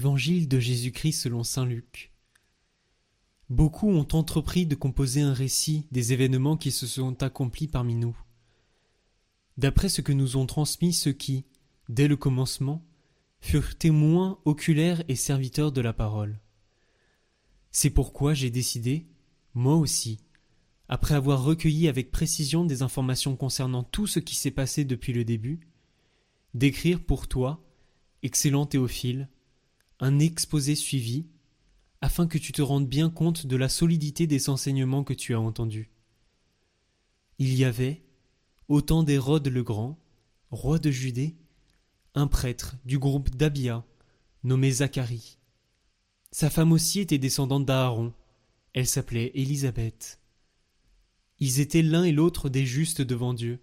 Évangile de Jésus-Christ selon Saint Luc. Beaucoup ont entrepris de composer un récit des événements qui se sont accomplis parmi nous. D'après ce que nous ont transmis ceux qui, dès le commencement, furent témoins oculaires et serviteurs de la parole. C'est pourquoi j'ai décidé, moi aussi, après avoir recueilli avec précision des informations concernant tout ce qui s'est passé depuis le début, d'écrire pour toi, excellent Théophile, un exposé suivi, afin que tu te rendes bien compte de la solidité des enseignements que tu as entendus. Il y avait, au temps d'Hérode le Grand, roi de Judée, un prêtre du groupe d'Abia, nommé Zacharie. Sa femme aussi était descendante d'Aaron, elle s'appelait Élisabeth. Ils étaient l'un et l'autre des justes devant Dieu.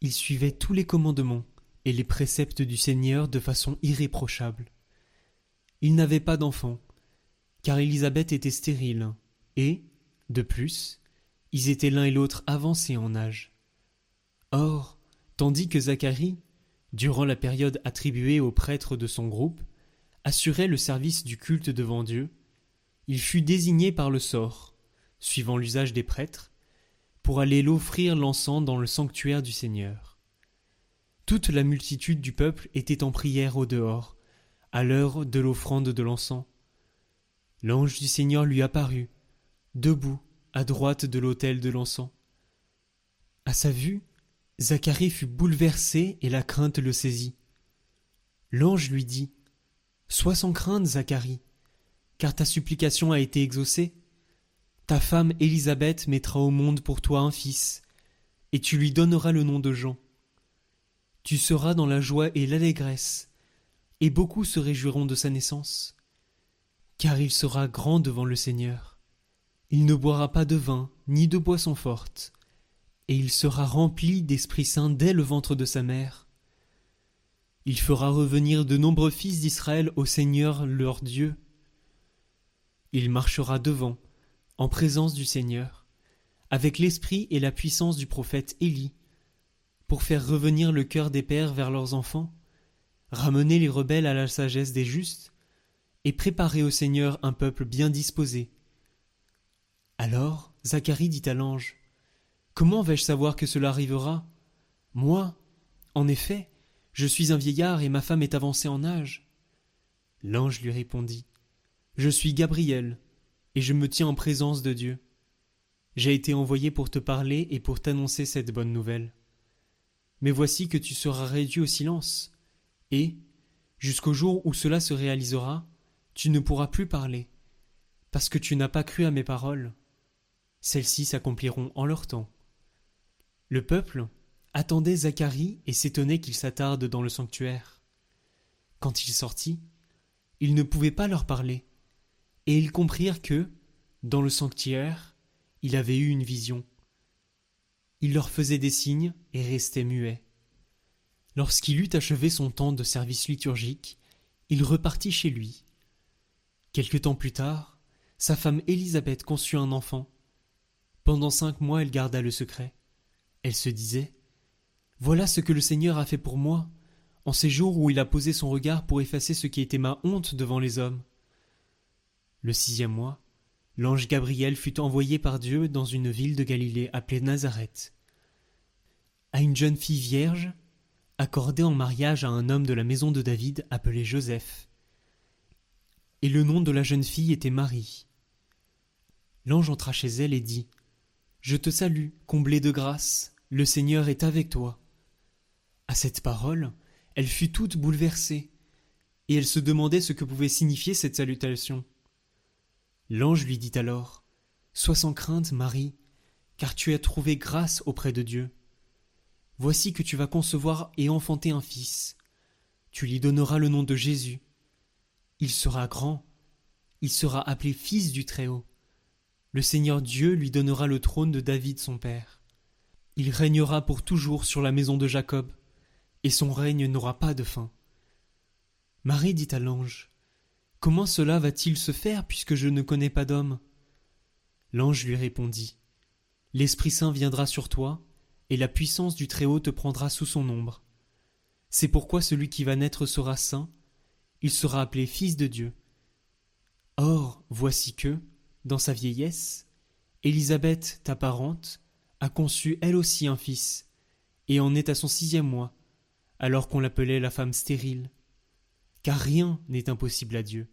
Ils suivaient tous les commandements et les préceptes du Seigneur de façon irréprochable. Ils n'avaient pas d'enfants, car Élisabeth était stérile, et, de plus, ils étaient l'un et l'autre avancés en âge. Or, tandis que Zacharie, durant la période attribuée aux prêtres de son groupe, assurait le service du culte devant Dieu, il fut désigné par le sort, suivant l'usage des prêtres, pour aller l'offrir l'encens dans le sanctuaire du Seigneur. Toute la multitude du peuple était en prière au dehors, à l'heure de l'offrande de l'encens. L'ange du Seigneur lui apparut, debout à droite de l'autel de l'encens. À sa vue, Zacharie fut bouleversé et la crainte le saisit. L'ange lui dit Sois sans crainte, Zacharie, car ta supplication a été exaucée. Ta femme Élisabeth mettra au monde pour toi un fils, et tu lui donneras le nom de Jean. Tu seras dans la joie et l'allégresse, et beaucoup se réjouiront de sa naissance. Car il sera grand devant le Seigneur. Il ne boira pas de vin, ni de boisson forte, et il sera rempli d'Esprit Saint dès le ventre de sa mère. Il fera revenir de nombreux fils d'Israël au Seigneur leur Dieu. Il marchera devant, en présence du Seigneur, avec l'esprit et la puissance du prophète Élie, pour faire revenir le cœur des pères vers leurs enfants, ramener les rebelles à la sagesse des justes, et préparer au Seigneur un peuple bien disposé. Alors Zacharie dit à l'ange Comment vais-je savoir que cela arrivera? Moi, en effet, je suis un vieillard et ma femme est avancée en âge. L'ange lui répondit Je suis Gabriel, et je me tiens en présence de Dieu. J'ai été envoyé pour te parler et pour t'annoncer cette bonne nouvelle. Mais voici que tu seras réduit au silence, et, jusqu'au jour où cela se réalisera, tu ne pourras plus parler, parce que tu n'as pas cru à mes paroles. Celles-ci s'accompliront en leur temps. Le peuple attendait Zacharie et s'étonnait qu'il s'attarde dans le sanctuaire. Quand il sortit, il ne pouvait pas leur parler, et ils comprirent que, dans le sanctuaire, il avait eu une vision. Il leur faisait des signes et restait muet. Lorsqu'il eut achevé son temps de service liturgique, il repartit chez lui. Quelque temps plus tard, sa femme Élisabeth conçut un enfant. Pendant cinq mois elle garda le secret. Elle se disait. Voilà ce que le Seigneur a fait pour moi, en ces jours où il a posé son regard pour effacer ce qui était ma honte devant les hommes. Le sixième mois, l'ange Gabriel fut envoyé par Dieu dans une ville de Galilée appelée Nazareth. À une jeune fille vierge, accordé en mariage à un homme de la maison de David appelé Joseph. Et le nom de la jeune fille était Marie. L'ange entra chez elle et dit Je te salue, comblée de grâce, le Seigneur est avec toi. À cette parole, elle fut toute bouleversée, et elle se demandait ce que pouvait signifier cette salutation. L'ange lui dit alors Sois sans crainte, Marie, car tu as trouvé grâce auprès de Dieu. Voici que tu vas concevoir et enfanter un fils. Tu lui donneras le nom de Jésus. Il sera grand. Il sera appelé fils du Très-Haut. Le Seigneur Dieu lui donnera le trône de David son père. Il régnera pour toujours sur la maison de Jacob, et son règne n'aura pas de fin. Marie dit à l'ange Comment cela va-t-il se faire puisque je ne connais pas d'homme? L'ange lui répondit L'Esprit Saint viendra sur toi, et la puissance du Très-Haut te prendra sous son ombre. C'est pourquoi celui qui va naître sera saint, il sera appelé Fils de Dieu. Or, voici que, dans sa vieillesse, Élisabeth, ta parente, a conçu elle aussi un fils, et en est à son sixième mois, alors qu'on l'appelait la femme stérile. Car rien n'est impossible à Dieu.